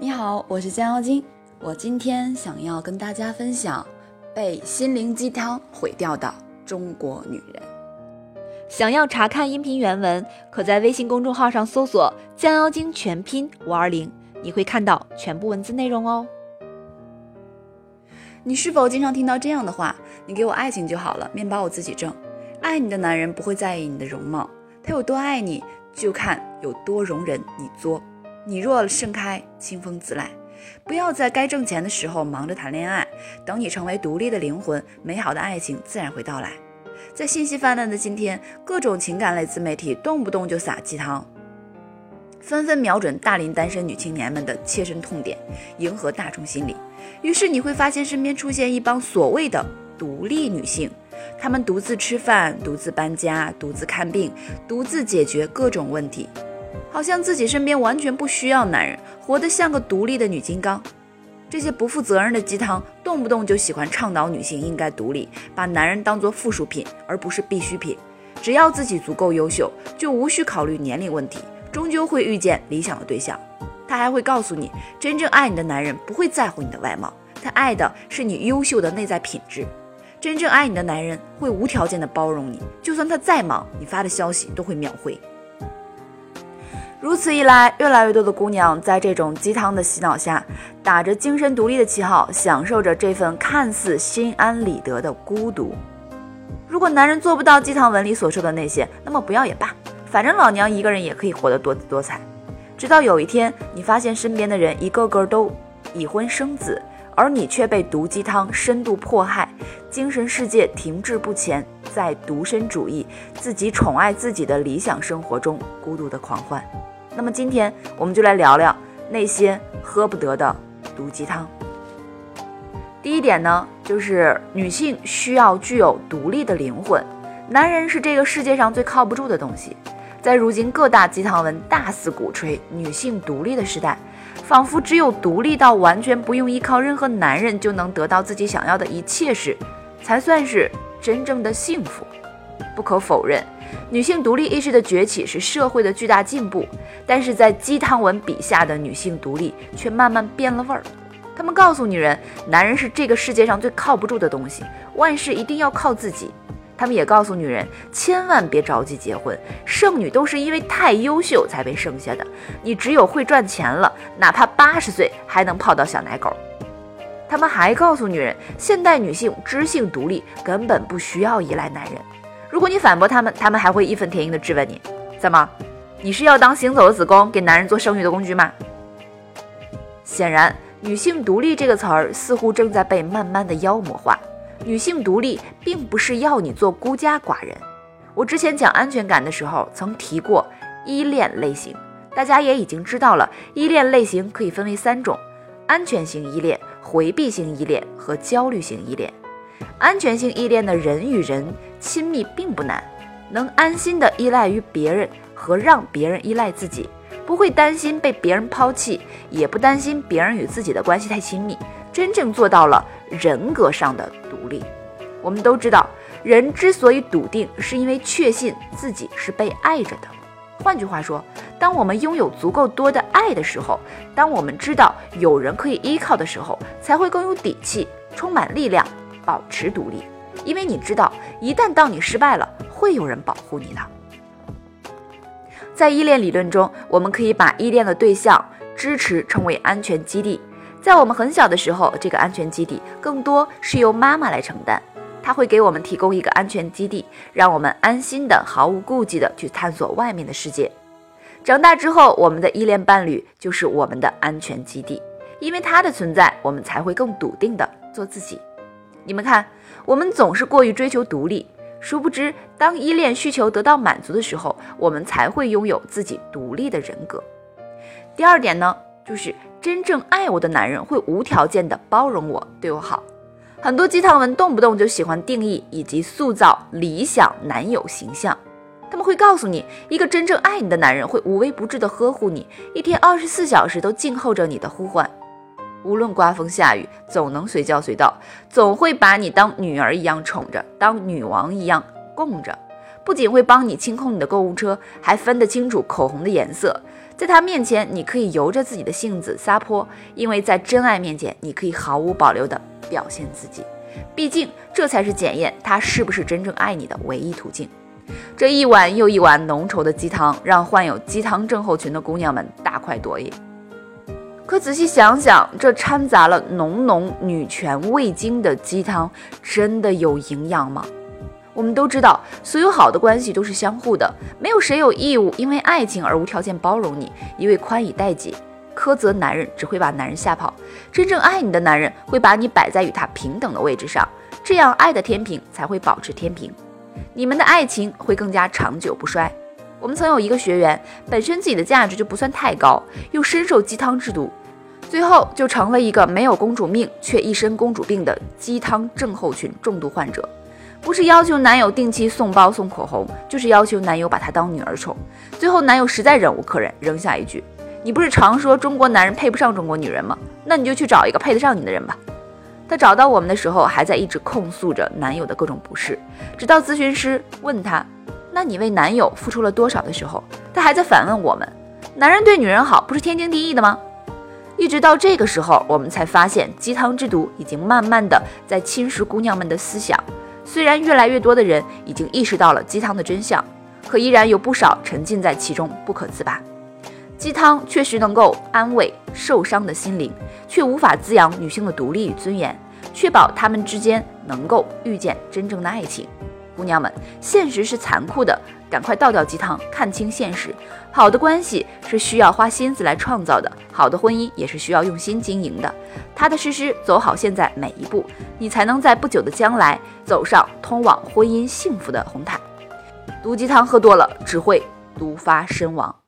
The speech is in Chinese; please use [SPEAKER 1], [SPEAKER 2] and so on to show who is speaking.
[SPEAKER 1] 你好，我是江妖精。我今天想要跟大家分享被心灵鸡汤毁掉的中国女人。
[SPEAKER 2] 想要查看音频原文，可在微信公众号上搜索“江妖精全拼五二零”，你会看到全部文字内容哦。
[SPEAKER 1] 你是否经常听到这样的话？你给我爱情就好了，面包我自己挣。爱你的男人不会在意你的容貌，他有多爱你，就看有多容忍你作。你若盛开，清风自来。不要在该挣钱的时候忙着谈恋爱，等你成为独立的灵魂，美好的爱情自然会到来。在信息泛滥的今天，各种情感类自媒体动不动就撒鸡汤，纷纷瞄准大龄单身女青年们的切身痛点，迎合大众心理。于是你会发现，身边出现一帮所谓的独立女性，她们独自吃饭，独自搬家，独自看病，独自解决各种问题。好像自己身边完全不需要男人，活得像个独立的女金刚。这些不负责任的鸡汤，动不动就喜欢倡导女性应该独立，把男人当作附属品而不是必需品。只要自己足够优秀，就无需考虑年龄问题，终究会遇见理想的对象。他还会告诉你，真正爱你的男人不会在乎你的外貌，他爱的是你优秀的内在品质。真正爱你的男人会无条件的包容你，就算他再忙，你发的消息都会秒回。如此一来，越来越多的姑娘在这种鸡汤的洗脑下，打着精神独立的旗号，享受着这份看似心安理得的孤独。如果男人做不到鸡汤文里所说的那些，那么不要也罢，反正老娘一个人也可以活得多姿多彩。直到有一天，你发现身边的人一个个都已婚生子，而你却被毒鸡汤深度迫害，精神世界停滞不前，在独身主义、自己宠爱自己的理想生活中孤独的狂欢。那么今天我们就来聊聊那些喝不得的毒鸡汤。第一点呢，就是女性需要具有独立的灵魂，男人是这个世界上最靠不住的东西。在如今各大鸡汤文大肆鼓吹女性独立的时代，仿佛只有独立到完全不用依靠任何男人就能得到自己想要的一切时，才算是真正的幸福。不可否认。女性独立意识的崛起是社会的巨大进步，但是在鸡汤文笔下的女性独立却慢慢变了味儿。他们告诉女人，男人是这个世界上最靠不住的东西，万事一定要靠自己。他们也告诉女人，千万别着急结婚，剩女都是因为太优秀才被剩下的。你只有会赚钱了，哪怕八十岁还能泡到小奶狗。他们还告诉女人，现代女性知性独立，根本不需要依赖男人。如果你反驳他们，他们还会义愤填膺地质问你：怎么，你是要当行走的子宫，给男人做生育的工具吗？显然，女性独立这个词儿似乎正在被慢慢的妖魔化。女性独立并不是要你做孤家寡人。我之前讲安全感的时候曾提过依恋类型，大家也已经知道了，依恋类型可以分为三种：安全型依恋、回避型依恋和焦虑型依恋。安全性依恋的人与人亲密并不难，能安心的依赖于别人和让别人依赖自己，不会担心被别人抛弃，也不担心别人与自己的关系太亲密，真正做到了人格上的独立。我们都知道，人之所以笃定，是因为确信自己是被爱着的。换句话说，当我们拥有足够多的爱的时候，当我们知道有人可以依靠的时候，才会更有底气，充满力量。保持独立，因为你知道，一旦当你失败了，会有人保护你的。在依恋理论中，我们可以把依恋的对象支持称为安全基地。在我们很小的时候，这个安全基地更多是由妈妈来承担，她会给我们提供一个安全基地，让我们安心的、毫无顾忌的去探索外面的世界。长大之后，我们的依恋伴侣就是我们的安全基地，因为他的存在，我们才会更笃定的做自己。你们看，我们总是过于追求独立，殊不知，当依恋需求得到满足的时候，我们才会拥有自己独立的人格。第二点呢，就是真正爱我的男人会无条件的包容我，对我好。很多鸡汤文动不动就喜欢定义以及塑造理想男友形象，他们会告诉你，一个真正爱你的男人会无微不至的呵护你，一天二十四小时都静候着你的呼唤。无论刮风下雨，总能随叫随到，总会把你当女儿一样宠着，当女王一样供着。不仅会帮你清空你的购物车，还分得清楚口红的颜色。在他面前，你可以由着自己的性子撒泼，因为在真爱面前，你可以毫无保留的表现自己。毕竟，这才是检验他是不是真正爱你的唯一途径。这一碗又一碗浓稠的鸡汤，让患有鸡汤症候群的姑娘们大快朵颐。可仔细想想，这掺杂了浓浓女权味精的鸡汤，真的有营养吗？我们都知道，所有好的关系都是相互的，没有谁有义务因为爱情而无条件包容你，一味宽以待己。苛责男人只会把男人吓跑，真正爱你的男人会把你摆在与他平等的位置上，这样爱的天平才会保持天平，你们的爱情会更加长久不衰。我们曾有一个学员，本身自己的价值就不算太高，又深受鸡汤之毒，最后就成了一个没有公主命却一身公主病的鸡汤症候群重度患者。不是要求男友定期送包送口红，就是要求男友把她当女儿宠。最后男友实在忍无可忍，扔下一句：“你不是常说中国男人配不上中国女人吗？那你就去找一个配得上你的人吧。”她找到我们的时候，还在一直控诉着男友的各种不是，直到咨询师问她：“那你为男友付出了多少？”的时候，她还在反问我们：“男人对女人好，不是天经地义的吗？”一直到这个时候，我们才发现鸡汤之毒已经慢慢的在侵蚀姑娘们的思想。虽然越来越多的人已经意识到了鸡汤的真相，可依然有不少沉浸在其中不可自拔。鸡汤确实能够安慰受伤的心灵，却无法滋养女性的独立与尊严，确保她们之间能够遇见真正的爱情。姑娘们，现实是残酷的，赶快倒掉鸡汤，看清现实。好的关系是需要花心思来创造的，好的婚姻也是需要用心经营的。踏踏实实走好现在每一步，你才能在不久的将来走上通往婚姻幸福的红毯。毒鸡汤喝多了，只会毒发身亡。